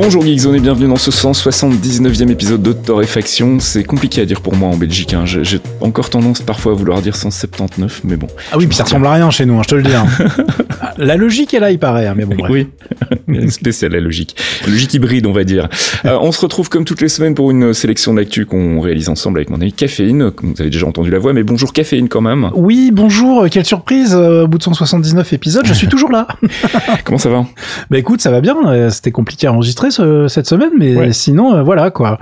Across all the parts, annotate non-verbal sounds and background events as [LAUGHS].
Bonjour Geekzone et bienvenue dans ce 179e épisode de Torréfaction. C'est compliqué à dire pour moi en Belgique. hein. J'ai encore tendance parfois à vouloir dire 179, mais bon. Ah oui, puis ça ressemble à rien chez nous, hein, je te le dis. hein. [LAUGHS] la logique est là, il paraît, mais bon, bref. Oui, [LAUGHS] spécial la logique. Logique hybride, on va dire. Euh, on se retrouve comme toutes les semaines pour une sélection d'actu qu'on réalise ensemble avec mon ami Caféine. Vous avez déjà entendu la voix, mais bonjour Caféine quand même. Oui, bonjour, quelle surprise, euh, au bout de 179 épisodes, je suis toujours là. [LAUGHS] Comment ça va? Bah écoute, ça va bien, euh, c'était compliqué à enregistrer ce- cette semaine, mais Ouais. sinon, euh, voilà, quoi.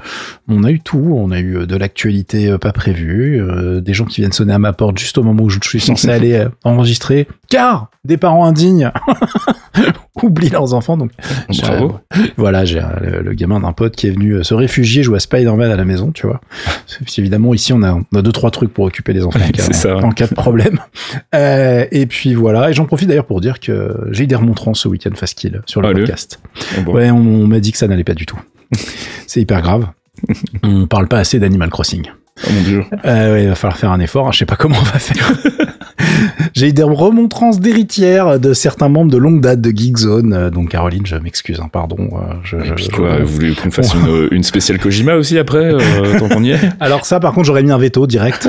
On a eu tout, on a eu euh, de l'actualité euh, pas prévue, euh, des gens qui viennent sonner à ma porte juste au moment où je suis censé [LAUGHS] aller enregistrer, car des parents indignes [LAUGHS] oublient leurs enfants, donc Bravo. Voilà, j'ai le, le gamin d'un pote qui est venu se réfugier jouer à Spider-Man à la maison, tu vois. Parce qu'évidemment, ici, on a, on a deux, trois trucs pour occuper les enfants en cas, en de problème. [LAUGHS] Euh, et puis voilà, et j'en profite d'ailleurs pour dire que j'ai eu des remontrances ce week-end fast kill sur le Allez. podcast. Bon. Ouais, on, on m'a dit que ça n'allait pas du tout. [LAUGHS] C'est hyper grave. On parle pas assez d'Animal Crossing. Oh mon dieu. Euh, ouais, il va falloir faire un effort. hein, Je sais pas comment on va faire. [LAUGHS] [LAUGHS] J'ai eu des remontrances d'héritières de certains membres de longue date de Geekzone. Euh, Donc Caroline, je m'excuse, hein, pardon. euh, Je, je- puis je- quoi, vous voulez qu'on fasse [LAUGHS] une, une spéciale Kojima aussi après, euh, tant qu'on y est? [LAUGHS] Alors ça, par contre, j'aurais mis un veto direct.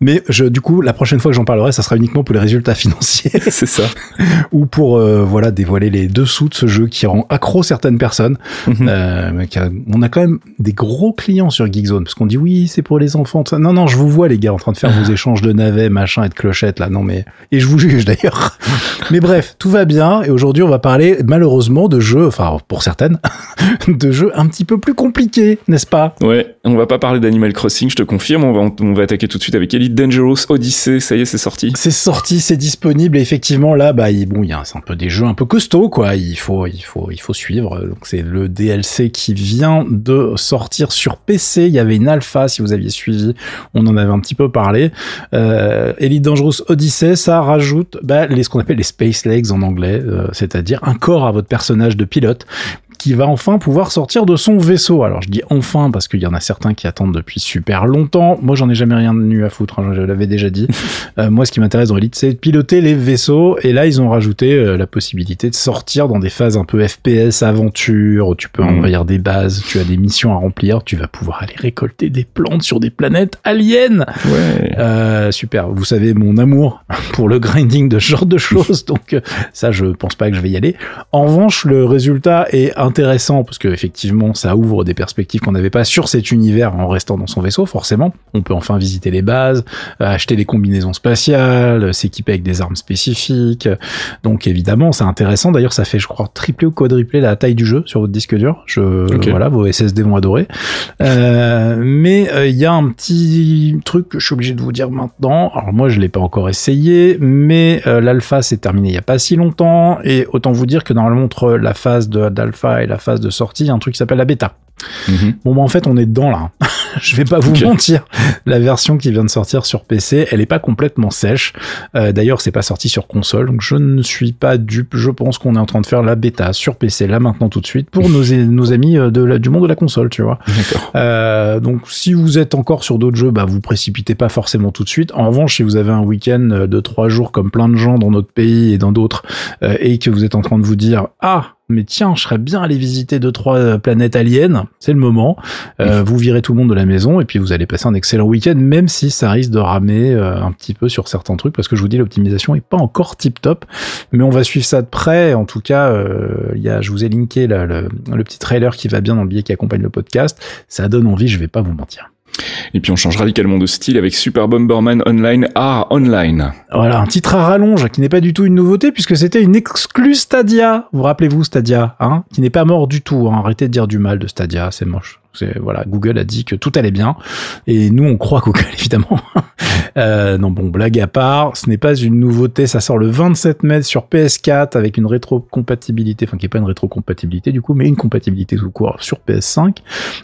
Mais je, du coup, la prochaine fois que j'en parlerai, ça sera uniquement pour les résultats financiers C'est ça. ou pour euh, voilà dévoiler les dessous de ce jeu qui rend accro certaines personnes. Mhm. Euh, on a quand même des gros clients sur Geekzone parce qu'on dit oui, c'est pour les enfants. Non, non, je vous vois les gars en train de faire vos échanges de navets, machin et de clochettes là. Non mais et je vous juge d'ailleurs. [LAUGHS] mais bref, tout va bien et aujourd'hui on va parler malheureusement de jeux, enfin pour certaines, [LAUGHS] de jeux un petit peu plus compliqués, n'est-ce pas? Ouais, on va pas parler d'Animal Crossing, je te confirme. On va, on va attaquer tout de suite avec Elite Dangerous Odyssey. Ça y est, c'est sorti. C'est sorti, c'est disponible et effectivement là, bah il- bon, il y a c'est un peu des jeux un peu costauds quoi. Il faut, il faut, il faut suivre. Donc c'est le DLC qui vient de sortir sur PC. Il y avait une alpha si vous aviez suivi, on en avait un petit peu parlé. Euh, Elite Dangerous Odyssey, ça rajoute bah, les ce qu'on appelle les space legs en anglais, euh, c'est-à-dire un corps à votre personnage de pilote qui va enfin pouvoir sortir de son vaisseau. Alors je dis enfin parce qu'il y en a certains qui attendent depuis super longtemps. Moi j'en ai jamais rien eu à foutre, hein, je l'avais déjà dit. [LAUGHS] Euh, moi ce qui m'intéresse dans Elite c'est de piloter les vaisseaux et là ils ont rajouté euh, la possibilité de sortir dans des phases un peu FPS, aventure, où tu peux Mhm. envahir des bases, tu as des missions à remplir, tu vas pouvoir aller récolter des plantes sur des planètes aliens. Ouais. Euh, super. Vous savez mon amour [LAUGHS] pour le grinding de ce genre de choses, donc ça, je pense pas que je vais y aller. En revanche, le résultat est intéressant parce que effectivement, ça ouvre des perspectives qu'on n'avait pas sur cet univers en restant dans son vaisseau. Forcément, on peut enfin visiter les bases, euh, acheter des combinaisons spatiales, euh, s'équiper avec des armes spécifiques. Donc évidemment, c'est intéressant. D'ailleurs, ça fait, je crois, tripler ou quadrupler la taille du jeu sur votre disque dur. Je, Ok. voilà, vos SSD vont adorer. Euh, mais euh, il y a un petit truc que je suis obligé de vous dire maintenant. Alors moi, je l'ai pas encore essayé, mais euh, l'alpha s'est terminé il y a pas si longtemps, et autant vous dire que normalement entre la phase de- d'alpha et la phase de sortie, il y a un truc qui s'appelle la bêta. Mhm. Bon, bah en fait, on est dedans là. [LAUGHS] je vais pas vous mentir. La version qui vient de sortir sur PC, elle est pas complètement sèche. Euh, D'ailleurs, c'est pas sorti sur console, donc je ne suis pas dupe. Je pense qu'on est en train de faire la bêta sur PC là maintenant tout de suite pour [LAUGHS] nos, nos amis euh, de la- du monde de la console, tu vois. D'accord. Euh, donc si vous êtes encore sur d'autres jeux, bah vous précipitez pas forcément tout de suite. En revanche, si vous avez un week-end euh, de trois jours comme plein de gens dans notre pays et dans d'autres, euh, et que vous êtes en train de vous dire ah mais tiens, je serais bien allé visiter deux trois euh, planètes aliens, c'est le moment. Euh, vous virez tout le monde de la maison et puis vous allez passer un excellent week-end, même si ça risque de ramer euh, un petit peu sur certains trucs, parce que je vous dis l'optimisation est pas encore tip top, mais on va suivre ça de près. En tout cas, euh, il y a, je vous ai linké là, le, le petit trailer qui va bien dans le billet qui accompagne le podcast. Ça donne envie, je vais pas vous mentir. Et puis on change radicalement de style avec Super Bomberman Online R Online. Voilà, un titre à rallonge qui n'est pas du tout une nouveauté puisque c'était une exclue Stadia. Vous rappelez-vous Stadia, hein, qui n'est pas mort du tout. hein. Arrêtez de dire du mal de Stadia, c'est moche. Voilà, Google a dit que tout allait bien et nous on croit Google [LAUGHS] évidemment. euh, non bon, blague à part, ce n'est pas une nouveauté, ça sort le 27 mai sur PS4 avec une rétrocompatibilité, enfin qui est pas une rétrocompatibilité du coup, mais une compatibilité tout court sur PS5,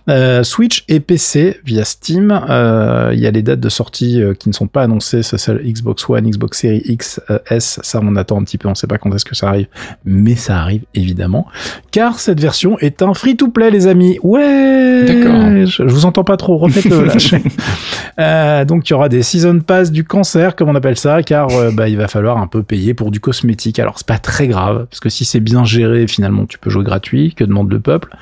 euh, Switch et PC via Steam. Euh, Il y a les dates de sortie euh, qui ne sont pas annoncées, ça c'est Xbox One, Xbox Series X, S, ça on attend un petit peu, on sait pas quand est-ce que ça arrive, mais ça arrive évidemment, car cette version est un free-to-play les amis. Ouais. D'accord. Je, vous entends pas trop, refaites-le. [LAUGHS] Euh, donc il y aura des season pass du cancer comme on appelle ça, car euh, bah, il va falloir un peu payer pour du cosmétique. Alors c'est pas très grave parce que si c'est bien géré, finalement tu peux jouer gratuit. Que demande le peuple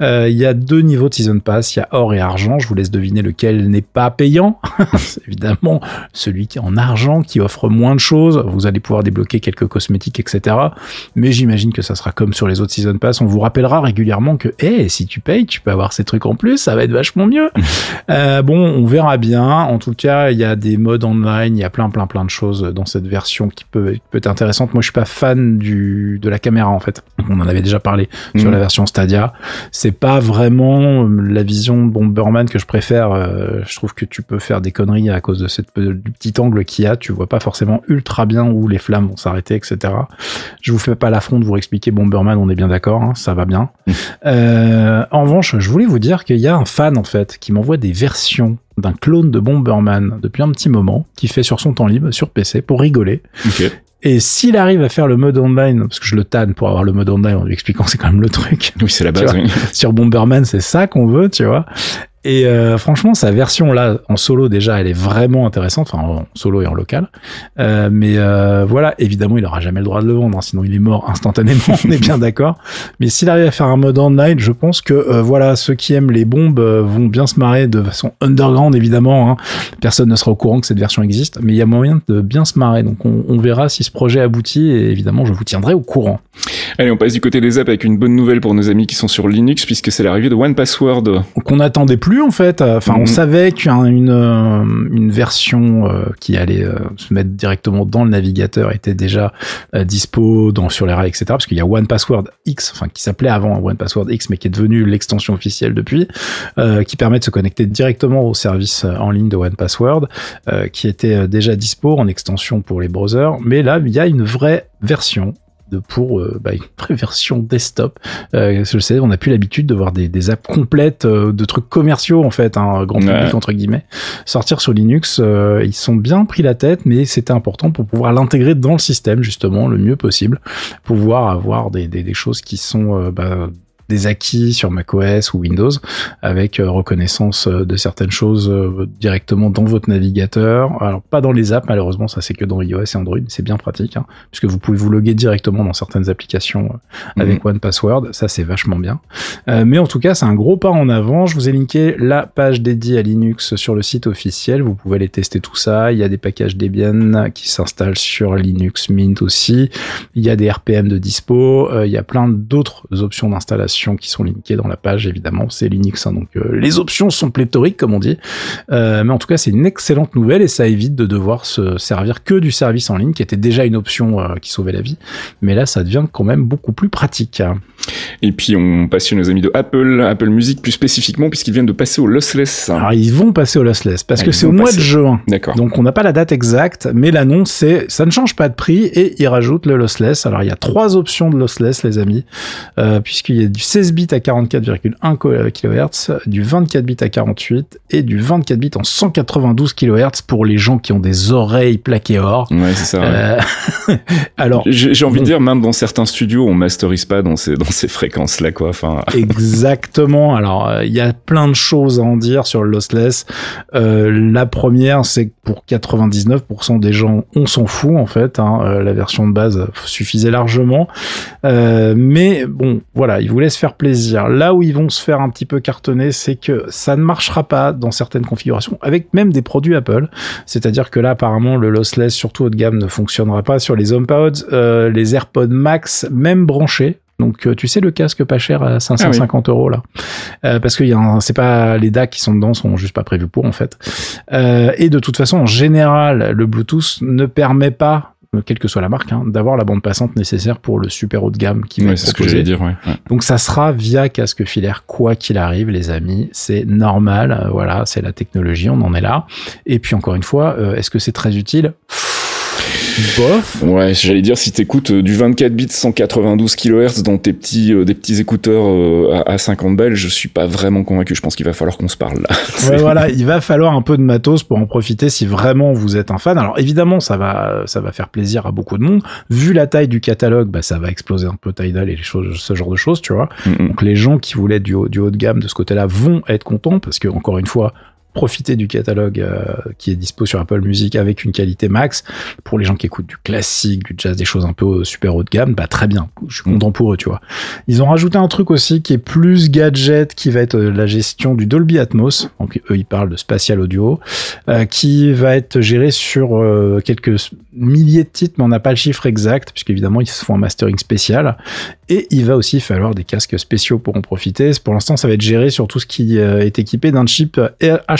Euh, Il y a deux niveaux de season pass, il y a or et argent. Je vous laisse deviner lequel n'est pas payant. [LAUGHS] c'est évidemment celui qui est en argent, qui offre moins de choses. Vous allez pouvoir débloquer quelques cosmétiques, etc. Mais j'imagine que ça sera comme sur les autres season pass. On vous rappellera régulièrement que, eh, si tu payes, tu peux avoir ces trucs en plus. Ça va être vachement mieux. [LAUGHS] Euh, bon, on verra bien. En tout cas, il y a des modes online, il y a plein, plein, plein de choses dans cette version qui peut, qui peut être intéressante. Moi, je suis pas fan du de la caméra en fait. On en avait déjà parlé sur Mhm. la version Stadia. C'est pas vraiment euh, la vision de Bomberman que je préfère. Euh, je trouve que tu peux faire des conneries à cause de cette du petit angle qu'il y a. Tu vois pas forcément ultra bien où les flammes vont s'arrêter, etc. Je vous fais pas l'affront de vous expliquer Bomberman. On est bien d'accord, hein, ça va bien. Euh, en revanche, je voulais vous dire qu'il y a un fan en fait qui m'envoie des versions d'un clone de Bomberman depuis un petit moment, qui fait sur son temps libre sur PC pour rigoler. Et s'il arrive à faire le mode online, parce que je le tanne pour avoir le mode online en lui expliquant [LAUGHS] c'est quand même le truc, Oui, c'est la base. Oui. sur Bomberman c'est ça qu'on veut, tu vois. Et euh, franchement, sa version là en solo déjà, elle est vraiment intéressante, enfin en solo et en local. Euh, mais euh, voilà, évidemment, il aura jamais le droit de le vendre, hein, sinon il est mort [LAUGHS] instantanément. on est bien d'accord. Mais s'il arrive à faire un mode online, je pense que euh, voilà, ceux qui aiment les bombes euh, vont bien se marrer de façon underground évidemment. Hein. Personne ne sera au courant que cette version existe, mais il y a moyen de bien se marrer. Donc on, on verra si ce projet aboutit et évidemment, je vous tiendrai au courant. Allez, on passe du côté des apps avec une bonne nouvelle pour nos amis qui sont sur Linux, puisque c'est l'arrivée de One Password. qu'on n'attendait plus en fait. Enfin, on Mhm. savait qu'il y a une euh, version euh, qui allait euh, se mettre directement dans le navigateur était déjà dispo dans sur les rails, etc. Parce qu'il y a One Password X, enfin qui s'appelait avant One Password X, mais qui est devenu l'extension officielle depuis, euh, qui permet de se connecter directement au service en ligne de One Password, euh, qui était déjà dispo en extension pour les browsers. Mais là, il y a une vraie version pour euh, bah, une vraie version desktop. Euh, je sais, on n'a plus l'habitude de voir des, des apps complètes euh, de trucs commerciaux en fait, un grand public Ouais. entre guillemets, sortir sur Linux. euh, ils sont bien pris la tête, mais c'était important pour pouvoir l'intégrer dans le système justement le mieux possible, pouvoir avoir des, des, des choses qui sont euh, bah, des acquis sur macOS ou Windows avec euh, reconnaissance euh, de certaines choses euh, directement dans votre navigateur. Alors pas dans les apps malheureusement, ça c'est que dans iOS et Android, c'est bien pratique hein, puisque vous pouvez vous loguer directement dans certaines applications avec One Password, ça c'est vachement bien. Euh, mais en tout cas, c'est un gros pas en avant. Je vous ai linké la page dédiée à Linux sur le site officiel. Vous pouvez aller tester tout ça. Il y a des packages Debian qui s'installent sur Linux Mint aussi. Il y a des RPM de dispo. Euh, il y a plein d'autres options d'installation qui sont linkées dans la page. Évidemment, c'est Linux, hein, donc euh, les options sont pléthoriques comme on dit. Euh, mais en tout cas, c'est une excellente nouvelle et ça évite de devoir se servir que du service en ligne, qui était déjà une option euh, qui sauvait la vie. Mais là, ça devient quand même beaucoup plus pratique. Et puis on passe chez nos amis de Apple, Apple Music plus spécifiquement, puisqu'ils viennent de passer au lossless. Alors ils vont passer au lossless parce Ah, que c'est au mois passer. de juin. D'accord. Donc on n'a pas la date exacte, mais l'annonce c'est ça ne change pas de prix et ils rajoutent le lossless. Alors il y a trois options de lossless les amis, euh, puisqu'il y a du 16 bits à 44,1 kHz, du 24 bits à 48 et du 24 bits en 192 kHz pour les gens qui ont des oreilles plaquées or. Ouais, c'est ça. ouais. Euh, [LAUGHS] alors J'ai envie bon. de dire, même dans certains studios, on masterise pas dans ces, dans ces fréquences-là, quoi. Enfin, [LAUGHS] Exactement. Alors, euh, il y a plein de choses à en dire sur le lossless. Euh, la première, c'est que pour 99% des gens, on s'en fout en fait. hein. La version de base suffisait largement. Mais bon, voilà, ils vous laissent faire plaisir. Là où ils vont se faire un petit peu cartonner, c'est que ça ne marchera pas dans certaines configurations, avec même des produits Apple. C'est-à-dire que là, apparemment, le lossless, surtout haut de gamme, ne fonctionnera pas sur les HomePods, euh, les AirPods Max, même branchés. Donc, euh, tu sais, le casque pas cher à 550 euros, là. Euh, parce que c'est pas, les DAC qui sont dedans sont juste pas prévus pour, en fait. Euh, et de toute façon, en général, le Bluetooth ne permet pas quelle que soit la marque, hein, d'avoir la bande passante nécessaire pour le super haut de gamme qui va Ouais, ce que proposé. j'allais dire, ouais. ouais. Donc ça sera via casque filaire quoi qu'il arrive, les amis. C'est normal, euh, voilà, c'est la technologie, on en est là. Et puis encore une fois, euh, est-ce que c'est très utile? Bof. Ouais, j'allais dire si t'écoutes euh, du 24 bits 192 kHz dans tes petits euh, des petits écouteurs euh, à, à 50 balles, je suis pas vraiment convaincu. Je pense qu'il va falloir qu'on se parle là. Ouais, [LAUGHS] [LAUGHS] voilà, il va falloir un peu de matos pour en profiter si vraiment vous êtes un fan. Alors évidemment, ça va, ça va faire plaisir à beaucoup de monde. Vu la taille du catalogue, bah, ça va exploser un peu Tidal et les choses, ce genre de choses, tu vois. Mm. Donc les gens qui voulaient du haut, du haut de gamme de ce côté-là vont être contents parce que encore une fois, profiter du catalogue euh, qui est dispo sur Apple Music avec une qualité max. Pour les gens qui écoutent du classique, du jazz, des choses un peu euh, super haut de gamme, bah très bien. Je suis content pour eux, tu vois. Ils ont rajouté un truc aussi qui est plus gadget, qui va être euh, la gestion du Dolby Atmos. Donc eux, ils parlent de spatial audio, euh, qui va être géré sur euh, quelques milliers de titres, mais on n'a pas le chiffre exact, puisqu'évidemment, ils se font un mastering spécial. Et il va aussi falloir des casques spéciaux pour en profiter. Pour l'instant, ça va être géré sur tout ce qui est équipé d'un chip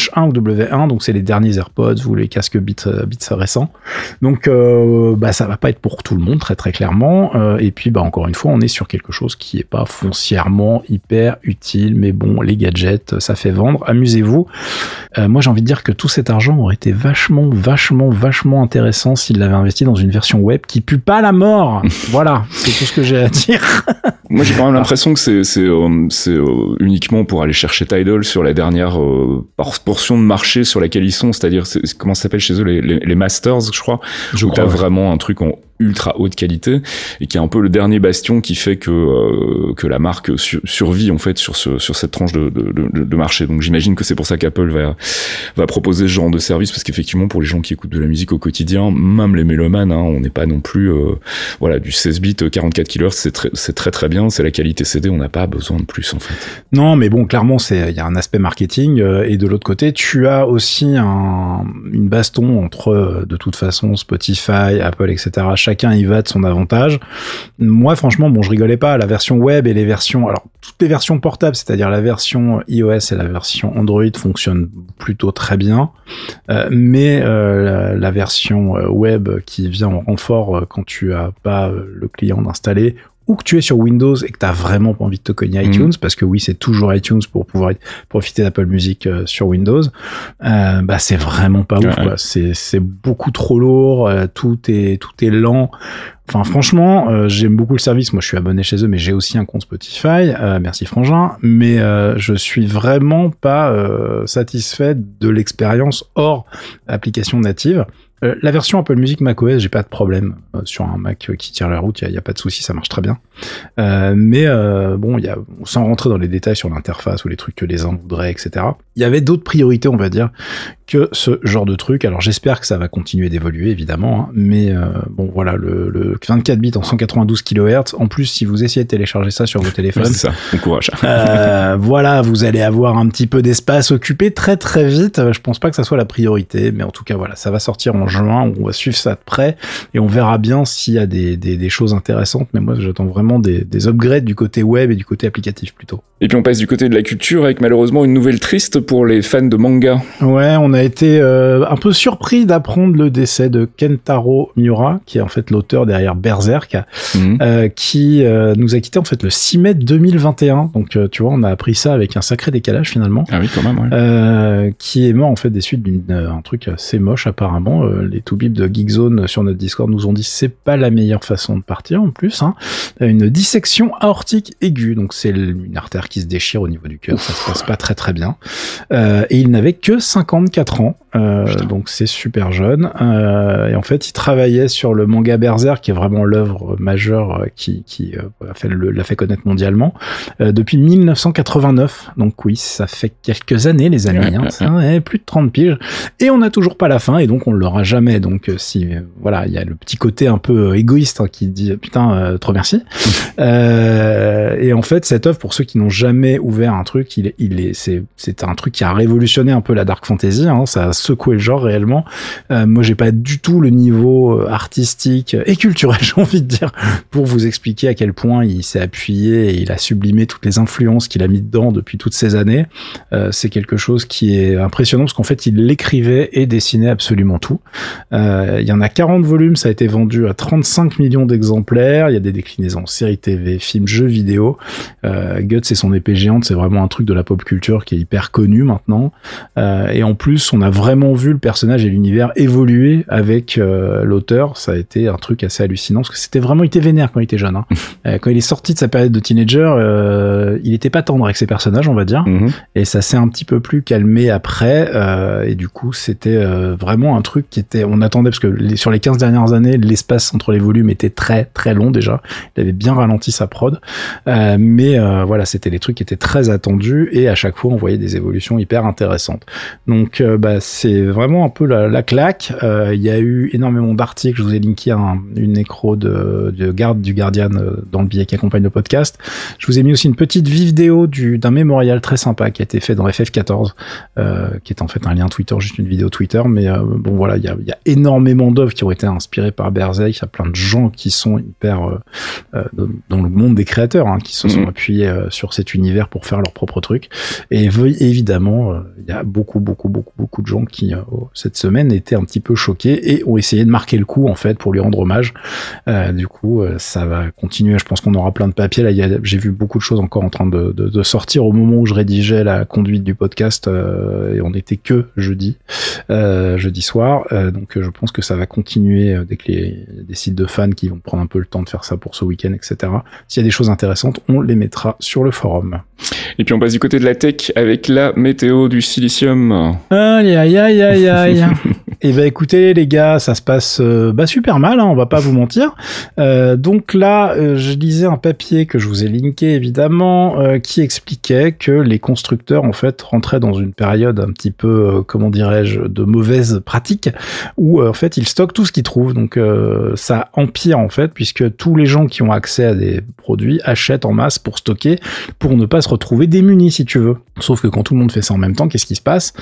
H1 ou W1, donc c'est les derniers AirPods ou les casques Beats, euh, Beats récents. Donc, euh, bah, ça va pas être pour tout le monde, très très clairement. Euh, et puis, bah, encore une fois, on est sur quelque chose qui est pas foncièrement hyper utile, mais bon, les gadgets, ça fait vendre. Amusez-vous. Euh, moi, j'ai envie de dire que tout cet argent aurait été vachement, vachement, vachement intéressant s'il l'avait investi dans une version web qui pue pas la mort. [LAUGHS] voilà, c'est tout ce que j'ai à dire. [LAUGHS] Moi, j'ai quand même l'impression que c'est uniquement pour aller chercher Tidal sur la dernière portion de marché sur laquelle ils sont, c'est-à-dire c'est- comment ça s'appelle chez eux les, les, les masters, je crois? Je où t'as vraiment un truc en ultra haute qualité et qui est un peu le dernier bastion qui fait que euh, que la marque sur- survit en fait sur ce sur cette tranche de de, de, de marché. Donc j'imagine que c'est pour ça qu'Apple va va proposer ce genre de service parce qu'effectivement pour les gens qui écoutent de la musique au quotidien, même les mélomanes, hein, on n'est pas non plus euh, voilà du 16 bits 44 kHz, c'est très c'est très très bien, c'est la qualité CD, on n'a pas besoin de plus en fait. Non, mais bon, clairement, c'est il y a un aspect marketing euh, et de l'autre côté, tu as aussi un, une baston entre euh, de toute façon Spotify, Apple, etc. Chacun y va de son avantage. Moi, franchement, bon, je rigolais pas. La version web et les versions, alors toutes les versions portables, c'est-à-dire la version iOS et la version Android fonctionnent plutôt très bien, Euh, mais euh, la, version euh, web qui vient en renfort quand tu as pas le client d'installer ou que tu es sur Windows et que tu as vraiment pas envie de te cogner Mhm. iTunes, parce que oui, c'est toujours iTunes pour pouvoir profiter d'Apple Music euh, sur Windows, euh, bah c'est vraiment pas ouf. Quoi. C'est c'est beaucoup trop lourd, euh, tout est tout est lent. Enfin, franchement, euh, j'aime beaucoup le service. Moi, je suis abonné chez eux, mais j'ai aussi un compte Spotify. Euh, merci Frangin. Mais euh, je suis vraiment pas satisfait de l'expérience hors application native. Euh, la version Apple Music macOS, j'ai pas de problème euh, sur un Mac euh, qui tire la route. Il y, a- pas de souci, ça marche très bien. Euh, mais euh, bon, y a, sans rentrer dans les détails sur l'interface ou les trucs que les uns voudraient, etc. Il y avait d'autres priorités, on va dire, que ce genre de truc. Alors j'espère que ça va continuer d'évoluer, évidemment. hein, mais euh, bon, voilà, le, le 24 bits en 192 kHz. En plus, si vous essayez de télécharger ça sur vos [LAUGHS] téléphones, c'est ça, bon courage. euh, voilà, vous allez avoir un petit peu d'espace occupé très très vite. Je pense pas que ça soit la priorité, mais en tout cas voilà, ça va sortir en juin. On va suivre ça de près et on verra bien s'il y a des, des, des choses intéressantes. Mais moi, j'attends vraiment des, des upgrades du côté web et du côté applicatif plutôt. Et puis on passe du côté de la culture avec malheureusement une nouvelle triste pour les fans de manga. Ouais, on a été euh, un peu surpris d'apprendre le décès de Kentaro Miura, qui est en fait l'auteur derrière Berserk, Mhm. euh, qui euh, nous a quitté en fait le 6 mai 2021. Donc tu vois, on a appris ça avec un sacré décalage finalement. Ah oui, quand même, ouais. Qui est mort en fait des suites d'un truc assez moche apparemment. Euh, les toubibs de Geekzone sur notre Discord nous ont dit c'est pas la meilleure façon de partir en plus. Hein. Une dissection aortique aiguë, donc c'est une artère qui se déchire au niveau du cœur, ça se passe pas très très bien. Euh, et il n'avait que 54 ans, euh. Donc c'est super jeune. Euh, et en fait, il travaillait sur le manga Berserk, qui est vraiment l'œuvre majeure euh, qui, qui euh, a fait le- l'a fait connaître mondialement euh, depuis 1989. Donc oui, ça fait quelques années, les amis. Ouais, hein, ouais, ça, ouais, plus de 30 piges. Et on n'a toujours pas la fin, et donc on l'aura jamais. Donc euh, si euh, voilà, il y a le petit côté un peu euh, égoïste hein, qui dit putain, euh, trop merci. [LAUGHS] Euh, et en fait, cette œuvre, pour ceux qui n'ont jamais ouvert un truc, il est, il est, c'est, c'est un truc qui a révolutionné un peu la dark fantasy. Hein, ça secoué le genre réellement. Euh, moi, j'ai pas du tout le niveau artistique et culturel, [LAUGHS] j'ai envie de dire, pour vous expliquer à quel point il s'est appuyé et il a sublimé toutes les influences qu'il a mis dedans depuis toutes ces années. c'est quelque chose qui est impressionnant parce qu'en fait, il l'écrivait et dessinait absolument tout. il y en a 40 volumes, ça a été vendu à 35 millions d'exemplaires. Il y a des déclinaisons séries TV, films, jeux vidéo. Euh, Guts et son épée géante, c'est vraiment un truc de la pop culture qui est hyper connu maintenant. Euh, et en plus, on a vraiment vu le personnage et l'univers évoluer avec euh, l'auteur. Ça a été un truc assez hallucinant parce que c'était vraiment, il était vénère quand il était jeune. Hein. [LAUGHS] Euh, quand il est sorti de sa période de teenager, euh, il était pas tendre avec ses personnages, on va dire. Mhm. Et ça s'est un petit peu plus calmé après. et du coup, c'était vraiment un truc qui était, on attendait parce que les, sur les 15 dernières années, l'espace entre les volumes était très très long déjà. Il avait bien ralenti sa prod. Mais voilà, c'était des trucs qui étaient très attendus et à chaque fois on voyait des évolutions hyper intéressantes. Donc bah, c'est vraiment un peu la, la claque. Il y a eu énormément d'articles. Je vous ai linké un, une écro de, de garde du Guardian dans le billet qui accompagne le podcast. Je vous ai mis aussi une petite vidéo du d'un mémorial très sympa qui a été fait dans FF14, qui est en fait un lien Twitter, juste une vidéo Twitter. Mais bon voilà, il y a, y a, énormément d'œuvres qui ont été inspirées par Berserk. Il y a plein de gens qui sont hyper dans le monde des créateurs, hein, qui se sont mhm. appuyés euh, sur cet univers pour faire leur propre truc. Et évidemment, euh, il y a beaucoup, beaucoup, beaucoup, beaucoup de gens qui, euh, cette semaine, étaient un petit peu choqués et ont essayé de marquer le coup, en fait, pour lui rendre hommage. du coup, ça va continuer. Je pense qu'on aura plein de papiers. Là, j'ai vu beaucoup de choses encore en train de, de, de, sortir au moment où je rédigeais la conduite du podcast et on n'était que jeudi, jeudi soir. donc, je pense que ça va continuer dès que les, des sites de fans qui vont prendre un peu le temps de faire ça pour ce week-end, etc. S'il y a des choses intéressantes, on les mettra sur le forum. Et puis on passe du côté de la tech avec la météo du silicium. Aïe aïe aïe aïe aïe. Et [LAUGHS] eh ben écoutez les gars, ça se passe euh, bah, super mal, hein, on va pas vous mentir. Euh, donc là, euh, je lisais un papier que je vous ai linké évidemment, qui expliquait que les constructeurs en fait rentraient dans une période un petit peu, comment dirais-je, de mauvaise pratique, où en fait ils stockent tout ce qu'ils trouvent. Donc ça empire en fait, puisque tous les gens qui ont accès à des produits achètent en masse pour stocker, pour ne pas se retrouver démunis si tu veux. Sauf que quand tout le monde fait ça en même temps, qu'est-ce qui se passe?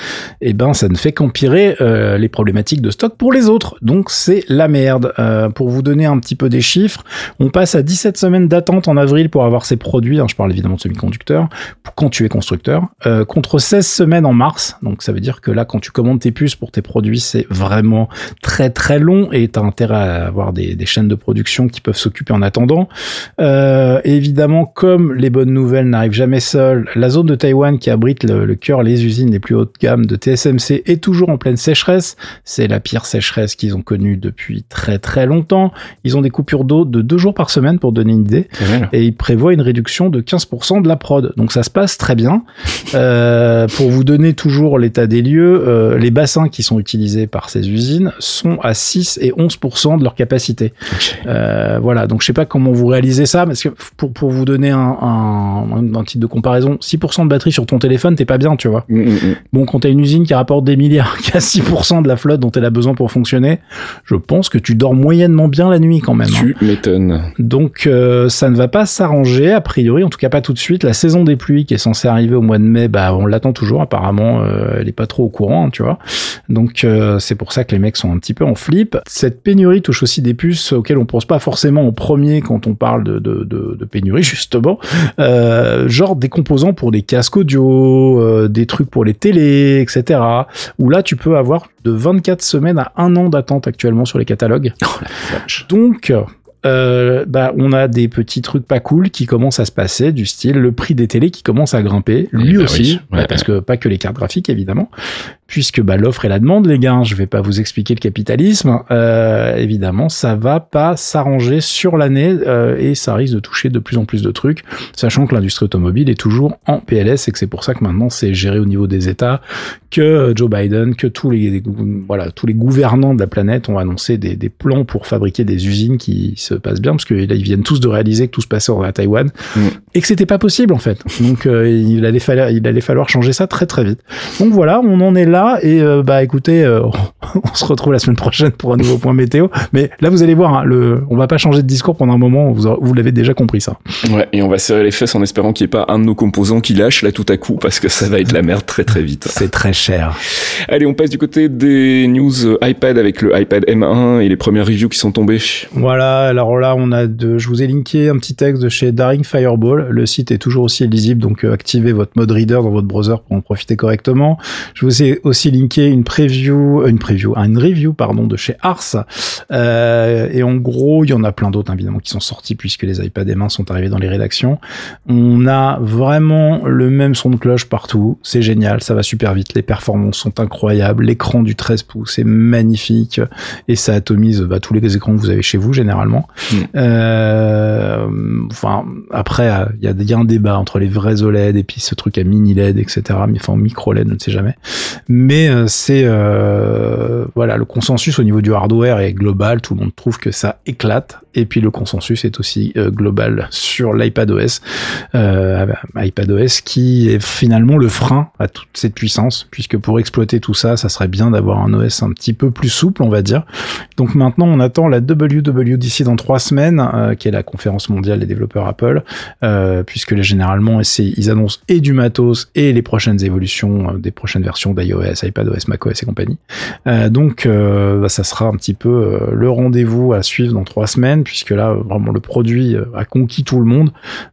Eh ben ça ne fait qu'empirer les problèmes de stock pour les autres. Donc c'est la merde. Euh, pour vous donner un petit peu des chiffres, on passe à 17 semaines d'attente en avril pour avoir ces produits. Hein, je parle évidemment de semi-conducteurs quand tu es constructeur, euh, contre 16 semaines en mars. Donc ça veut dire que là, quand tu commandes tes puces pour tes produits, c'est vraiment très très long et tu as intérêt à avoir des, chaînes de production qui peuvent s'occuper en attendant. Euh, évidemment, comme les bonnes nouvelles n'arrivent jamais seules, la zone de Taïwan qui abrite le, cœur, les usines les plus hautes gamme de TSMC est toujours en pleine sécheresse. C'est la pire sécheresse qu'ils ont connue depuis très très longtemps. Ils ont des coupures d'eau de deux jours par semaine pour donner une idée. Et ils prévoient une réduction de 15% de la prod. Donc ça se passe très bien. Euh, pour vous donner toujours l'état des lieux, euh, les bassins qui sont utilisés par ces usines sont à 6 et 11% de leur capacité. Euh, voilà, donc je sais pas comment vous réalisez ça, parce que pour, pour vous donner un, un, un titre de comparaison, 6% de batterie sur ton téléphone, t'es pas bien, tu vois. Mm, mm, mm. Bon, quand t'as une usine qui rapporte des milliards, qui a 6% de la flotte dont elle a besoin pour fonctionner, je pense que tu dors moyennement bien la nuit quand même. Tu hein. m'étonnes. Donc euh, ça ne va pas s'arranger a priori, en tout cas pas tout de suite. La saison des pluies qui est censée arriver au mois de mai, bah on l'attend toujours. Apparemment, euh, elle est pas trop au courant, hein, tu vois. Donc euh, c'est pour ça que les mecs sont un petit peu en flip. Cette pénurie touche aussi des puces auxquelles on pense pas forcément au premier quand on parle de, de, de, de pénurie [LAUGHS] justement. genre des composants pour des casques audio, des trucs pour les télés, etc. Où là tu peux avoir de 24 semaines à un an d'attente actuellement sur les catalogues. Oh, Donc, euh, bah, on a des petits trucs pas cool qui commencent à se passer, du style le prix des télés qui commence à grimper, lui bah aussi, bah, parce que pas que les cartes graphiques évidemment, puisque bah, l'offre et la demande, les gars, je vais pas vous expliquer le capitalisme, euh, évidemment, ça va pas s'arranger sur l'année euh, et ça risque de toucher de plus en plus de trucs, sachant que l'industrie automobile est toujours en PLS et que c'est pour ça que maintenant c'est géré au niveau des États, que Joe Biden, que tous les voilà tous les gouvernants de la planète ont annoncé des, des plans pour fabriquer des usines qui se passe bien, parce que là, ils viennent tous de réaliser que tout se passait à Taïwan, Mm. et que c'était pas possible, en fait. Donc, euh, il, allait falloir, il allait falloir changer ça très très vite. Donc voilà, on en est là, et euh, bah écoutez, euh, [LAUGHS] on se retrouve la semaine prochaine pour un nouveau point météo. Mais là, vous allez voir, hein, le, on va pas changer de discours pendant un moment, vous, vous l'avez déjà compris ça. Ouais, et on va serrer les fesses en espérant qu'il n'y ait pas un de nos composants qui lâche là tout à coup parce que ça va être la merde très très vite. C'est très cher. Allez, on passe du côté des news iPad avec le iPad M1 et les premières reviews qui sont tombées. Voilà, alors là, on a de, je vous ai linké un petit texte de chez Daring Fireball. Le site est toujours aussi lisible, donc euh, activez votre mode reader dans votre browser pour en profiter correctement. Je vous ai aussi linké une preview, euh, une preview, une review, pardon, de chez Ars. Euh, et en gros, il y en a plein d'autres, évidemment, qui sont sortis puisque les iPad M1 sont arrivés dans les rédactions. On a vraiment le même son de cloche partout. C'est génial, ça va super vite. Les performances sont incroyables. L'écran du 13 pouces est magnifique et ça atomise bah, tous les écrans que vous avez chez vous généralement. Euh, enfin, après, il y, y a un débat entre les vrais OLED et puis ce truc à mini LED, etc. Mais enfin, micro LED, je ne sais jamais. Mais euh, c'est euh, voilà, le consensus au niveau du hardware est global. Tout le monde trouve que ça éclate. Et puis le consensus est aussi euh, global sur l'iPadOS, euh, iPadOS qui est finalement le frein à toute cette puissance, puisque pour exploiter tout ça, ça serait bien d'avoir un OS un petit peu plus souple, on va dire. Donc maintenant, on attend la WWDC dans trois semaines, euh, qui est la conférence mondiale des développeurs Apple, euh, puisque les, généralement, ils annoncent et du matos et les prochaines évolutions euh, des prochaines versions d'iOS, iPadOS, macOS et compagnie. Euh, donc, euh, bah, ça sera un petit peu le rendez-vous à suivre dans trois semaines, puisque là, vraiment, le produit a conquis tout le monde.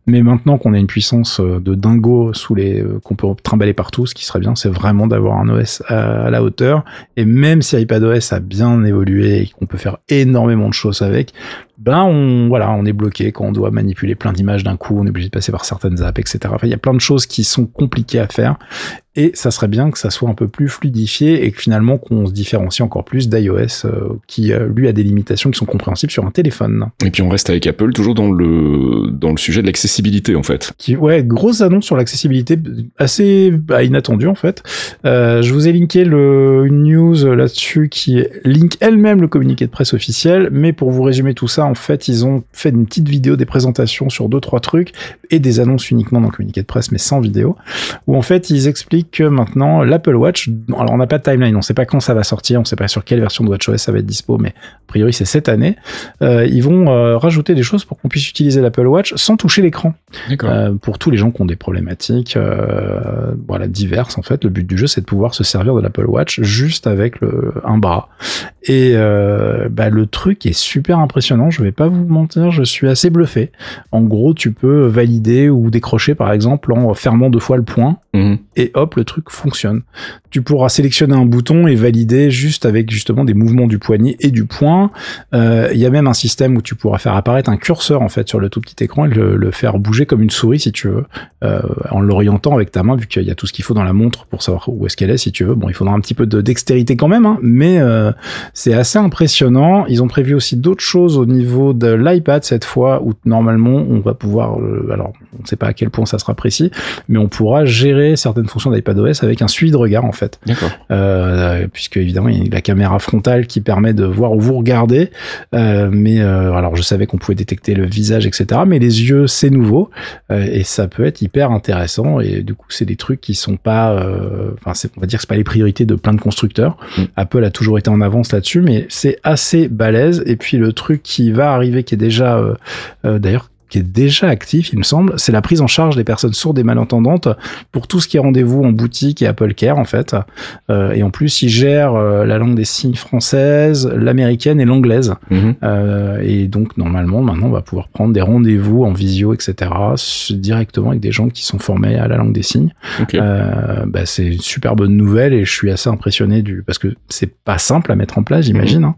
Mais maintenant qu'on a une puissance de dingo sous les qu'on peut trimballer partout, ce qui serait bien, c'est vraiment d'avoir un OS à la hauteur. Et même si iPadOS a bien évolué et qu'on peut faire énormément de choses avec, ben on voilà, on est bloqué quand on doit manipuler plein d'images d'un coup, on est obligé de passer par certaines apps, etc. Enfin, il y a plein de choses qui sont compliquées à faire. Et ça serait bien que ça soit un peu plus fluidifié et que finalement qu'on se différencie encore plus d'iOS euh, qui euh, lui a des limitations qui sont compréhensibles sur un téléphone. Et puis on reste avec Apple toujours dans le dans le sujet de l'accessibilité en fait. Qui, ouais, grosse annonce sur l'accessibilité assez bah, inattendue en fait. Euh, je vous ai linké le, une news là-dessus qui link elle-même le communiqué de presse officiel, mais pour vous résumer tout ça, en fait, ils ont fait une petite vidéo des présentations sur deux trois trucs et des annonces uniquement dans le communiqué de presse, mais sans vidéo, où en fait ils expliquent que maintenant l'Apple Watch, alors on n'a pas de timeline, on sait pas quand ça va sortir, on sait pas sur quelle version de WatchOS ça va être dispo, mais a priori c'est cette année. Euh, ils vont euh, rajouter des choses pour qu'on puisse utiliser l'Apple Watch sans toucher l'écran. Euh, pour tous les gens qui ont des problématiques voilà diverses en fait le but du jeu c'est de pouvoir se servir de l'Apple Watch juste avec le, un bras et bah, le truc est super impressionnant je vais pas vous mentir je suis assez bluffé en gros tu peux valider ou décrocher par exemple en fermant deux fois le poing Mhm. et hop, le truc fonctionne. Tu pourras sélectionner un bouton et valider juste avec justement des mouvements du poignet et du poing. Euh, Il y a même un système où tu pourras faire apparaître un curseur en fait sur le tout petit écran et le, faire bouger comme une souris si tu veux, euh, en l'orientant avec ta main vu qu'il y a tout ce qu'il faut dans la montre pour savoir où est-ce qu'elle est si tu veux. Bon, il faudra un petit peu de dextérité quand même, hein, mais euh, c'est assez impressionnant. Ils ont prévu aussi d'autres choses au niveau de l'iPad cette fois où normalement on va pouvoir, alors on ne sait pas à quel point ça sera précis, mais on pourra gérer certaines fonctions d'iPadOS avec un suivi de regard en fait, D'accord. euh, puisque évidemment il y a la caméra frontale qui permet de voir où vous regardez, euh, mais euh, alors je savais qu'on pouvait détecter le visage etc, mais les yeux c'est nouveau et ça peut être hyper intéressant et du coup c'est des trucs qui sont pas, enfin c'est- on va dire que c'est pas les priorités de plein de constructeurs. Mm. Apple a toujours été en avance là-dessus, mais c'est assez balèze et puis le truc qui va arriver qui est déjà d'ailleurs qui est déjà actif, il me semble, c'est la prise en charge des personnes sourdes et malentendantes pour tout ce qui est rendez-vous en boutique et Apple Care en fait. Euh, et en plus, il gère euh, la langue des signes française, l'américaine et l'anglaise. Mhm. Euh, et donc normalement, maintenant, on va pouvoir prendre des rendez-vous en visio, etc. directement avec des gens qui sont formés à la langue des signes. Bah, c'est une super bonne nouvelle et je suis assez impressionné du parce que c'est pas simple à mettre en place, j'imagine. hein.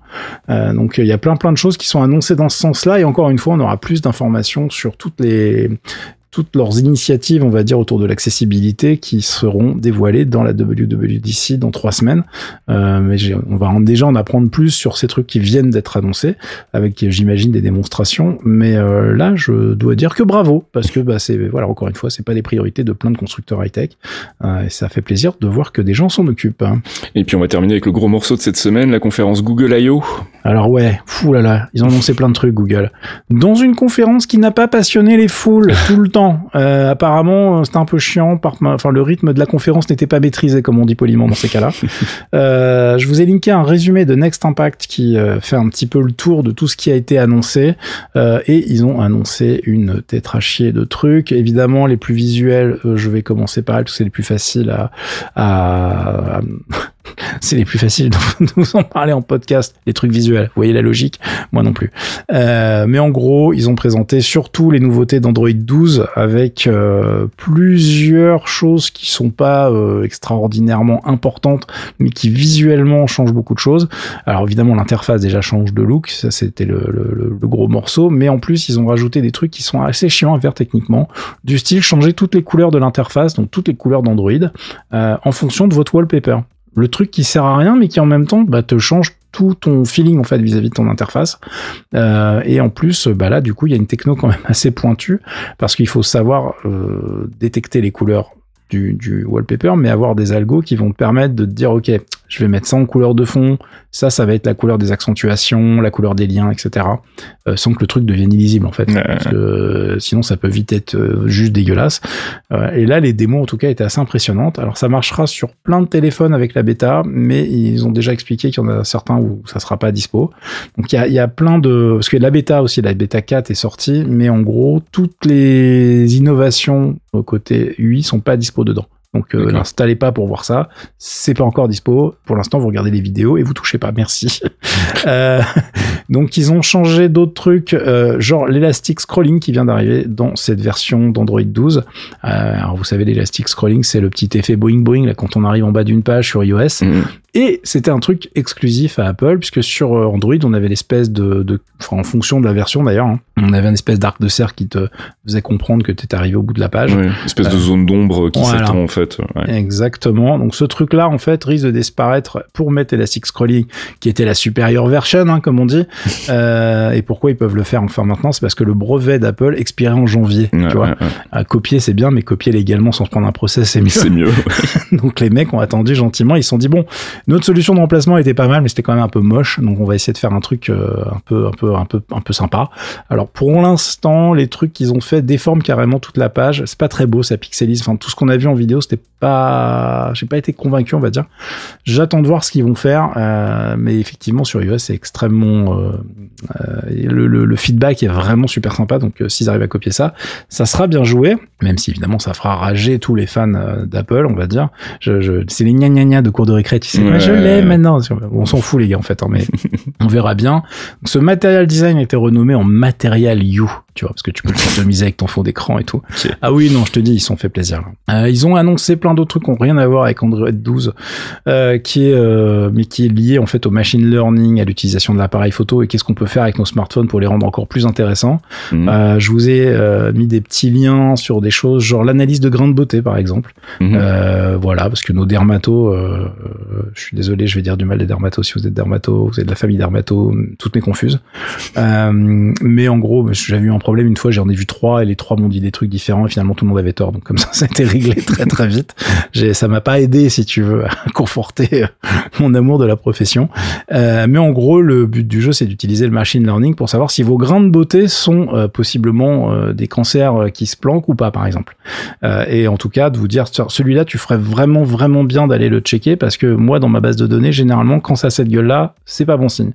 Euh, donc il y a plein plein de choses qui sont annoncées dans ce sens-là et encore une fois, on aura plus d'informations sur toutes les toutes leurs initiatives, on va dire, autour de l'accessibilité qui seront dévoilées dans la WWDC dans trois semaines. Euh, mais on va déjà en apprendre plus sur ces trucs qui viennent d'être annoncés, avec j'imagine des démonstrations. Mais euh, là, je dois dire que bravo, parce que bah, c'est voilà encore une fois, c'est pas les priorités de plein de constructeurs high tech, euh, et ça fait plaisir de voir que des gens s'en occupent. Hein. Et puis on va terminer avec le gros morceau de cette semaine, la conférence Google I.O. Alors ouais, fou là là, ils ont annoncé plein de trucs Google. Dans une conférence qui n'a pas passionné les foules [LAUGHS] tout le temps. Euh, apparemment, c'était un peu chiant. Par, enfin, le rythme de la conférence n'était pas maîtrisé, comme on dit poliment dans ces cas-là. [LAUGHS] euh, je vous ai linké un résumé de Next Impact qui euh, fait un petit peu le tour de tout ce qui a été annoncé. Euh, et ils ont annoncé une tétrachier de trucs. Évidemment, les plus visuels, euh, je vais commencer par elles, parce que c'est les plus faciles à, à, à [LAUGHS] c'est les plus faciles de vous en parler en podcast, les trucs visuels. Vous voyez la logique? Moi non plus. Euh, mais en gros, ils ont présenté surtout les nouveautés d'Android 12 avec euh, plusieurs choses qui sont pas euh, extraordinairement importantes, mais qui visuellement changent beaucoup de choses. Alors évidemment, l'interface déjà change de look, ça c'était le, le, gros morceau, mais en plus, ils ont rajouté des trucs qui sont assez chiants à faire techniquement, du style changer toutes les couleurs de l'interface, donc toutes les couleurs d'Android, euh, en fonction de votre wallpaper le truc qui sert à rien mais qui en même temps bah, te change tout ton feeling en fait vis-à-vis de ton interface. Euh, et en plus bah là du coup il y a une techno quand même [LAUGHS] assez pointue parce qu'il faut savoir euh, détecter les couleurs du, du, wallpaper, mais avoir des algos qui vont te permettre de te dire, OK, je vais mettre ça en couleur de fond, ça, ça va être la couleur des accentuations, la couleur des liens, etc. Euh, sans que le truc devienne illisible, en fait. parce que, euh, sinon, ça peut vite être euh, juste dégueulasse. Et là, les démos, en tout cas, étaient assez impressionnantes. Alors, ça marchera sur plein de téléphones avec la bêta, mais ils ont déjà expliqué qu'il y en a certains où ça sera pas dispo. Donc, il y a, y a plein de... Parce que la bêta aussi, la bêta 4 est sortie, mais en gros, toutes les innovations au côté UI sont pas dispo dedans. Donc euh, n'installez pas pour voir ça. C'est pas encore dispo. Pour l'instant, vous regardez les vidéos et vous touchez pas. Merci. [LAUGHS] euh, donc ils ont changé d'autres trucs, euh, genre l'élastic scrolling qui vient d'arriver dans cette version d'Android 12. Euh, alors vous savez, l'élastic scrolling, c'est le petit effet boing boing là quand on arrive en bas d'une page sur iOS. Mm. Et c'était un truc exclusif à Apple, puisque sur Android, on avait l'espèce de, de enfin, en fonction de la version d'ailleurs, hein, on avait une espèce d'arc de cercle qui te faisait comprendre que tu étais arrivé au bout de la page. Oui, une espèce de zone d'ombre qui voilà. s'étend en fait. Ouais. Exactement. Donc ce truc-là, en fait, risque de disparaître pour mettre Elastic Scrolling, qui était la supérieure version, hein, comme on dit. [LAUGHS] euh, et pourquoi ils peuvent le faire enfin maintenant? C'est parce que le brevet d'Apple expirait en janvier. Ouais, tu vois, à copier c'est bien, mais copier légalement sans se prendre un procès, c'est mieux. C'est mieux. [LAUGHS] donc les mecs ont attendu gentiment. Ils se sont dit bon, notre solution de remplacement était pas mal, mais c'était quand même un peu moche. Donc on va essayer de faire un truc euh, un peu, un peu, un peu, un peu sympa. Alors pour l'instant, les trucs qu'ils ont fait déforment carrément toute la page. C'est pas très beau, ça pixelise. Enfin, tout ce qu'on a vu en vidéo, c'était pas, j'ai pas été convaincu, on va dire. J'attends de voir ce qu'ils vont faire, euh, mais effectivement sur iOS c'est extrêmement, euh, euh, le, le, le, feedback est vraiment super sympa. Donc s'ils arrivent à copier ça, ça sera bien joué. Même si évidemment ça fera rager tous les fans d'Apple, on va dire. Je, je, c'est les gna gna gna de cours de récré, tu sais. Ouais. je l'ai maintenant. On s'en fout les gars en fait, hein, mais [LAUGHS] on verra bien. Donc, ce Material Design a été renommé en Material You tu vois, parce que tu peux le customiser avec ton fond d'écran et tout. Okay. Ah oui, non, je te dis, ils sont fait plaisir. Euh, ils ont annoncé plein d'autres trucs qui n'ont rien à voir avec Android 12, euh, qui est, euh, mais qui est lié en fait au machine learning, à l'utilisation de l'appareil photo et qu'est-ce qu'on peut faire avec nos smartphones pour les rendre encore plus intéressants. Mmh. je vous ai mis des petits liens sur des choses, genre l'analyse de grains de beauté, par exemple. Mmh. voilà, parce que nos dermatos, je suis désolé, je vais dire du mal des dermatos si vous êtes dermato, vous êtes de la famille dermato, toutes mes confuses. mais en gros, j'avais eu un problème une fois, j'en ai vu trois et les trois m'ont dit des trucs différents et finalement tout le monde avait tort. Donc comme ça, [LAUGHS] ça a été réglé très très vite. J'ai, ça m'a pas aidé, si tu veux, à [LAUGHS] conforter euh, mon amour de la profession. Euh, mais en gros, le but du jeu, c'est d'utiliser le machine learning pour savoir si vos grains de beauté sont euh, possiblement euh, des cancers euh, qui se planquent ou pas, par exemple. Euh, et en tout cas, de vous dire, celui-là, tu ferais vraiment vraiment bien d'aller le checker parce que moi, dans ma base de données, généralement, quand ça a cette gueule-là, c'est pas bon signe.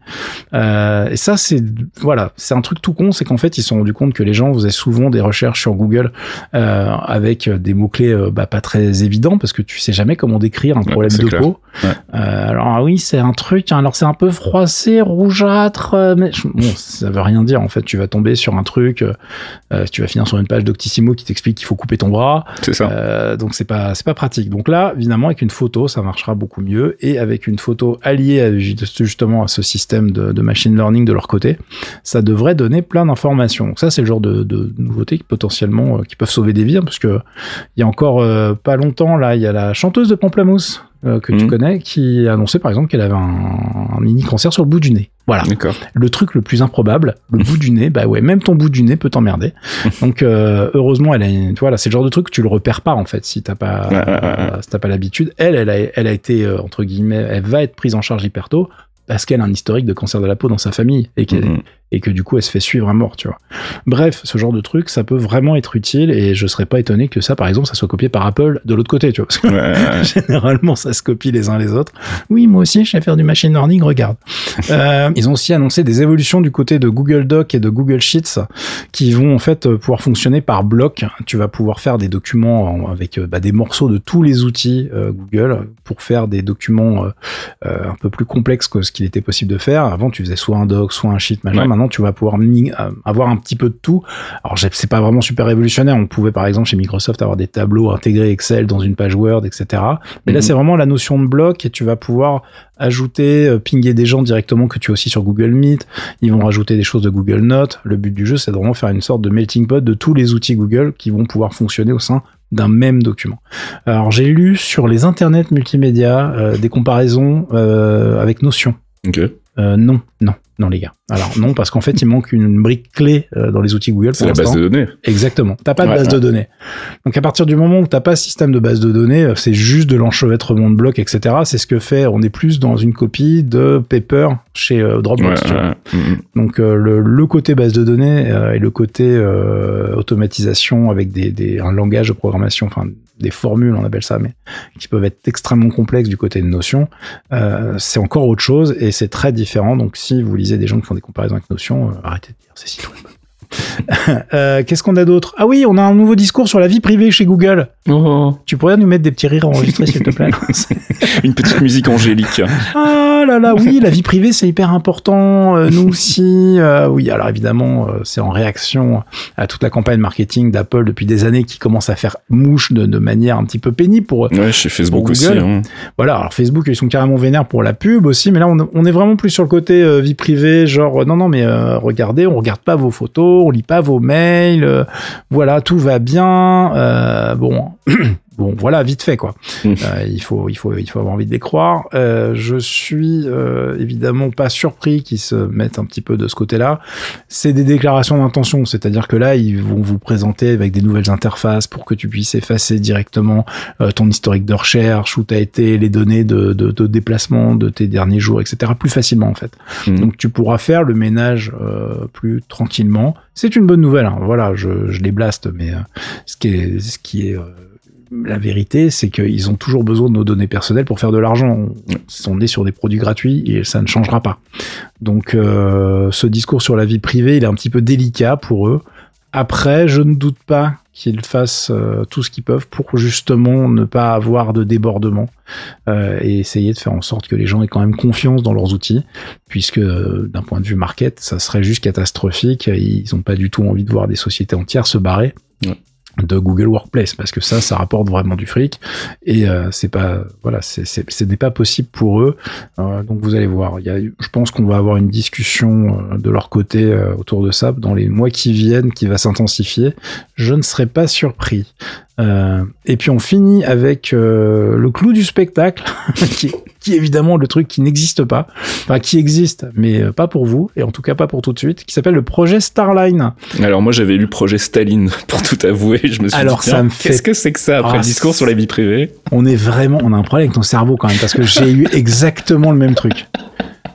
et ça, c'est voilà, c'est un truc tout con, c'est qu'en fait, ils se sont rendus compte que les gens faisaient souvent des recherches sur Google euh, avec des mots-clés euh, bah, pas très évidents parce que tu sais jamais comment décrire un problème ouais, de peau. Ouais. Euh, alors ah oui, c'est un truc, hein, alors c'est un peu froissé, rougeâtre, euh, mais bon, ça veut rien dire en fait. Tu vas tomber sur un truc, euh, tu vas finir sur une page Doctissimo qui t'explique qu'il faut couper ton bras. C'est ça. donc c'est pas c'est pas pratique. Donc là, évidemment, avec une photo, ça marchera beaucoup mieux et avec une photo alliée à, justement à ce système de, de machine learning de leur côté, ça devrait donner plein d'informations. Donc ça c'est le genre de, de nouveautés qui potentiellement euh, qui peuvent sauver des vies, hein, parce que il y a encore euh, pas longtemps là, il y a la chanteuse de Pamplemousse euh, que tu Mhm. connais qui a annoncé par exemple qu'elle avait un, un mini cancer sur le bout du nez. Voilà. Le truc le plus improbable, le bout du nez, bah ouais, même ton bout du nez peut t'emmerder. [LAUGHS] Donc euh, heureusement, elle a, une- tu vois, là, c'est le genre de truc que tu le repères pas en fait si t'as pas, Ouais, ouais, ouais, ouais. si t'as pas l'habitude. Elle, elle a, elle a été euh, entre guillemets, elle va être prise en charge hyper tôt parce qu'elle a un historique de cancer de la peau dans sa famille et qu'elle- Mhm. Et que du coup elle se fait suivre à mort, tu vois. Bref, ce genre de truc, ça peut vraiment être utile et je serais pas étonné que ça, par exemple, ça soit copié par Apple de l'autre côté, tu vois. Parce que Ouais. [LAUGHS] Généralement, ça se copie les uns les autres. Oui, moi aussi, je sais faire du machine learning, regarde. Euh, ils ont aussi annoncé des évolutions du côté de Google Doc et de Google Sheets qui vont en fait pouvoir fonctionner par bloc. Tu vas pouvoir faire des documents en- avec euh, bah, des morceaux de tous les outils euh, Google pour faire des documents euh, un peu plus complexes que ce qu'il était possible de faire. Avant, tu faisais soit un doc, soit un sheet, machin. Ouais. Maintenant, tu vas pouvoir euh, avoir un petit peu de tout. Alors, c'est pas vraiment super révolutionnaire. On pouvait, par exemple, chez Microsoft, avoir des tableaux intégrés Excel dans une page Word, etc. Mais là, Mhm. c'est vraiment la notion de bloc et tu vas pouvoir ajouter, euh, pinguer des gens directement que tu as aussi sur Google Meet. Ils vont rajouter des choses de Google Notes. Le but du jeu, c'est de vraiment faire une sorte de melting pot de tous les outils Google qui vont pouvoir fonctionner au sein d'un même document. Alors, j'ai lu sur les internets multimédia euh, des comparaisons euh, avec Notion. Ok. Euh, non, non, non les gars. Alors non, parce qu'en fait, il manque une brique clé euh, dans les outils Google C'est la base de données. Exactement. T'as pas de Ouais, base de données. Donc à partir du moment où t'as pas système de base de données, euh, c'est juste de l'enchevêtrement de blocs, etc. C'est ce que fait. On est plus dans une copie de Paper chez euh, Ouais, Dropbox. tu vois. ouais. Mhm. Donc euh, le, le côté base de données euh, et le côté euh, automatisation avec des, des, un langage de programmation, enfin des formules, on appelle ça, mais qui peuvent être extrêmement complexes du côté de Notion, c'est encore autre chose et c'est très différent. Donc si vous lisez des gens qui font des comparaisons avec Notion, euh, arrêtez de dire c'est si loin. [LAUGHS] Euh, Qu'est-ce qu'on a d'autre? Ah oui, on a un nouveau discours sur la vie privée chez Google. Oh, Tu pourrais nous mettre des petits rires enregistrés, s'il te plaît? [LAUGHS] Une petite musique angélique. Ah là là, oui, la vie privée, c'est hyper important. Euh, nous aussi, euh, oui. Alors évidemment, euh, c'est en réaction à toute la campagne marketing d'Apple depuis des années qui commence à faire mouche de, de manière un petit peu pénible pour. Ouais, chez Facebook aussi. Hein. Voilà. Alors Facebook, ils sont carrément vénères pour la pub aussi, mais là, on, on est vraiment plus sur le côté euh, vie privée, genre euh, non non, mais euh, regardez, on regarde pas vos photos, on lit pas vos mails, euh, voilà, tout va bien. Euh, bon. [CLEARS THROAT] Bon, voilà, vite fait quoi. Mm. Euh, il faut, il faut, il faut avoir envie de les croire. Euh, je suis euh, évidemment pas surpris qu'ils se mettent un petit peu de ce côté-là. C'est des déclarations d'intention, c'est-à-dire que là, ils vont vous présenter avec des nouvelles interfaces pour que tu puisses effacer directement euh, ton historique de recherche, où tu as été, les données de, de, de déplacement de tes derniers jours, etc. plus facilement en fait. Mhm. Donc tu pourras faire le ménage euh, plus tranquillement. C'est une bonne nouvelle. hein. Voilà, je, je les blaste, mais euh, ce qui est, ce qui est euh, la vérité, c'est qu'ils ont toujours besoin de nos données personnelles pour faire de l'argent. On, est sur des produits gratuits et ça ne changera pas. Donc euh, ce discours sur la vie privée, il est un petit peu délicat pour eux. Après, je ne doute pas qu'ils fassent euh, tout ce qu'ils peuvent pour justement ne pas avoir de débordement euh, et essayer de faire en sorte que les gens aient quand même confiance dans leurs outils, puisque euh, d'un point de vue market, ça serait juste catastrophique. Ils n'ont pas du tout envie de voir des sociétés entières se barrer. De Google Workplace parce que ça ça rapporte vraiment du fric et euh, c'est pas voilà c'est ce n'est pas possible pour eux. Euh, donc vous allez voir il y a, je pense qu'on va avoir une discussion euh, de leur côté euh, autour de ça dans les mois qui viennent qui va s'intensifier. Je ne serais pas surpris. Et puis on finit avec le clou du spectacle, [LAUGHS] qui est évidemment le truc qui n'existe pas, enfin qui existe, mais euh, pas pour vous, et en tout cas pas pour tout de suite, qui s'appelle le projet Starline. Alors moi j'avais lu Projet Staline [LAUGHS] pour tout avouer. Je me suis Alors, dit ça me fait- qu'est-ce que c'est que ça après Ah, le discours sur la vie privée? On est vraiment, on a un problème avec ton cerveau quand même, parce que j'ai eu exactement le même truc.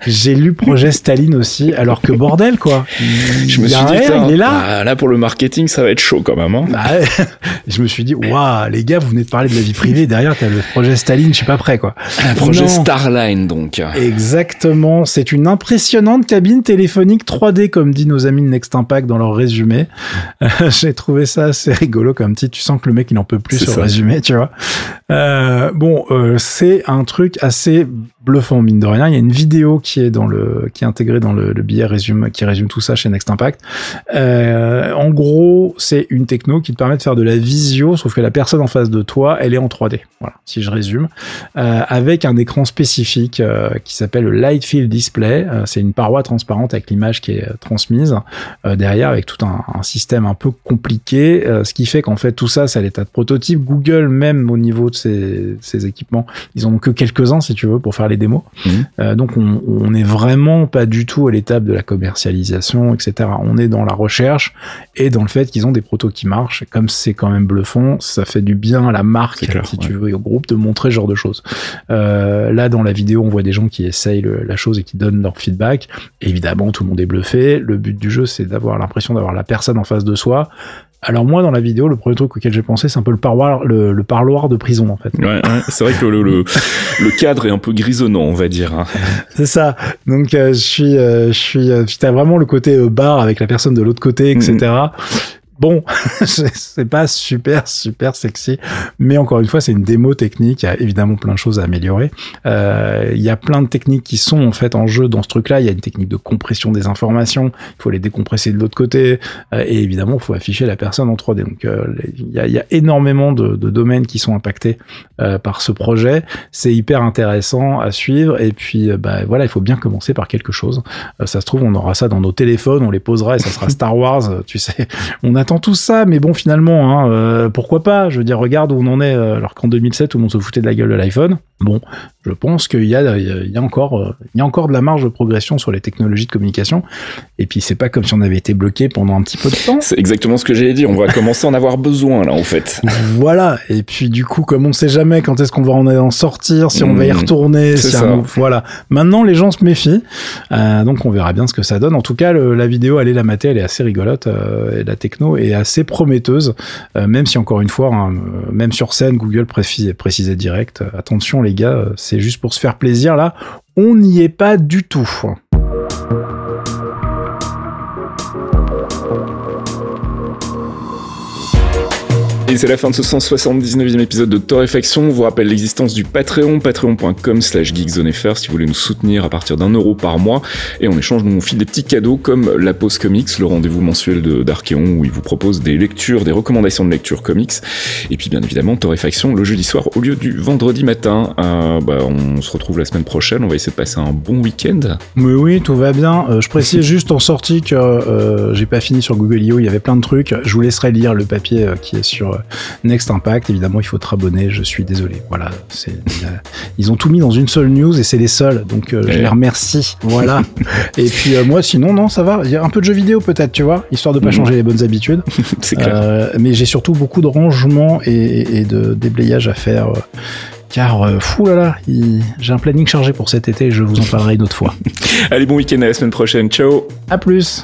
J'ai lu projet Staline aussi, alors que bordel quoi. Il [LAUGHS] Je me suis dit putain, il est là. ah, là pour le marketing ça va être chaud quand même. Hein. Bah, [LAUGHS] je me suis dit, waouh, les gars, vous venez de parler de la vie privée, derrière t'as le projet Staline, je suis pas prêt quoi. Un projet Non. Starline donc. Exactement, c'est une impressionnante cabine téléphonique 3D comme dit nos amis de Next Impact dans leur résumé. [LAUGHS] J'ai trouvé ça assez rigolo comme titre, tu sens que le mec il en peut plus sur le résumé, tu vois. Euh, bon, euh, c'est un truc assez bluffant mine de rien. Il y a une vidéo qui est dans le qui est intégrée dans le, billet résume qui résume tout ça chez Next Impact. Euh, en gros, c'est une techno qui te permet de faire de la visio, sauf que la personne en face de toi, elle est en 3D. Voilà, si je résume, euh, avec un écran spécifique euh, qui s'appelle le Light Field Display. C'est une paroi transparente avec l'image qui est transmise derrière, avec tout un, un, système un peu compliqué, ce qui fait qu'en fait tout ça, c'est à l'état de prototype. Google même au niveau de ses, ses équipements, ils ont que quelques-uns si tu veux pour faire les démos. Mmh. donc on, on est vraiment pas du tout à l'étape de la commercialisation, etc. On est dans la recherche et dans le fait qu'ils ont des protos qui marchent. comme c'est quand même bluffant, ça fait du bien à la marque, si tu veux, au groupe de montrer ce genre de choses. Euh, là, dans la vidéo, on voit des gens qui essayent la chose et qui donnent leur feedback. Évidemment, tout le monde est bluffé. Le but du jeu, c'est d'avoir l'impression d'avoir la personne en face de soi. Alors moi, dans la vidéo, le premier truc auquel j'ai pensé, c'est un peu le parloir, le, parloir de prison, en fait. Ouais, c'est vrai que le, le, cadre est un peu grisonnant, on va dire. Hein. [LAUGHS] C'est ça. Donc euh, je suis, euh, je suis, euh, t'as vraiment le côté bar avec la personne de l'autre côté, etc. Bon, [LAUGHS] c'est pas super super sexy, mais encore une fois, c'est une démo technique. Il y a évidemment plein de choses à améliorer. Euh, il y a plein de techniques qui sont en fait en jeu dans ce truc-là. Il y a une technique de compression des informations. Il faut les décompresser de l'autre côté, euh, et évidemment, il faut afficher la personne en 3D. Donc, euh, il, y a, il, y a, énormément de, de, domaines qui sont impactés euh, par ce projet. C'est hyper intéressant à suivre. Et puis, bah voilà, il faut bien commencer par quelque chose. ça se trouve, on aura ça dans nos téléphones, on les posera et ça sera [LAUGHS] Star Wars. Tu sais, on a tout ça, mais bon, finalement, hein, euh, pourquoi pas? Je veux dire, regarde où on en est, euh, alors qu'en 2007, tout le monde se foutait de la gueule de l'iPhone. Bon, je pense qu'il y a, il y a encore, euh, il y a encore de la marge de progression sur les technologies de communication. Et puis c'est pas comme si on avait été bloqué pendant un petit peu de temps. C'est exactement ce que j'allais dire. On va commencer à en avoir besoin là, en fait. Voilà. Et puis du coup, comme on sait jamais quand est-ce qu'on va en sortir, si on va y mmh. retourner, si voilà. Maintenant, les gens se méfient. Euh, donc on verra bien ce que ça donne. En tout cas, la vidéo, allez la mater, elle est assez rigolote. Euh, et la techno est assez prometteuse, euh, même si encore une fois, hein, même sur scène, Google précisait, précisait direct. attention les gars, c'est juste pour se faire plaisir là. On n'y est pas du tout. Et c'est la fin de ce 179e épisode de Torréfaction. On vous rappelle l'existence du Patreon, patreon.com slash geekzonefr si vous voulez nous soutenir à partir d'un euro par mois. Et en échange, nous on file des petits cadeaux comme la pause comics, le rendez-vous mensuel d'Archeon où il vous propose des lectures, des recommandations de lecture comics. Et puis bien évidemment, Torréfaction le jeudi soir au lieu du vendredi matin. Euh, bah, on se retrouve la semaine prochaine. On va essayer de passer un bon week-end. Mais oui, tout va bien. Euh, je précise [LAUGHS] juste en sortie que euh, j'ai pas fini sur Google I.O. Il y avait plein de trucs. Je vous laisserai lire le papier qui est sur Next Impact. Évidemment, il faut te abonner. Je suis désolé. Voilà, c'est ils ont tout mis dans une seule news et c'est les seuls. Donc euh, je les remercie. Voilà. [LAUGHS] et puis euh, moi, sinon, non, ça va. Il y a un peu de jeux vidéo peut-être, tu vois, histoire de pas mhm. changer les bonnes habitudes. [LAUGHS] c'est clair. Euh, mais j'ai surtout beaucoup de rangement et, de déblayage à faire. car fou là là, j'ai un planning chargé pour cet été, je vous en parlerai une autre fois. [LAUGHS] Allez, bon week-end à la semaine prochaine, ciao À plus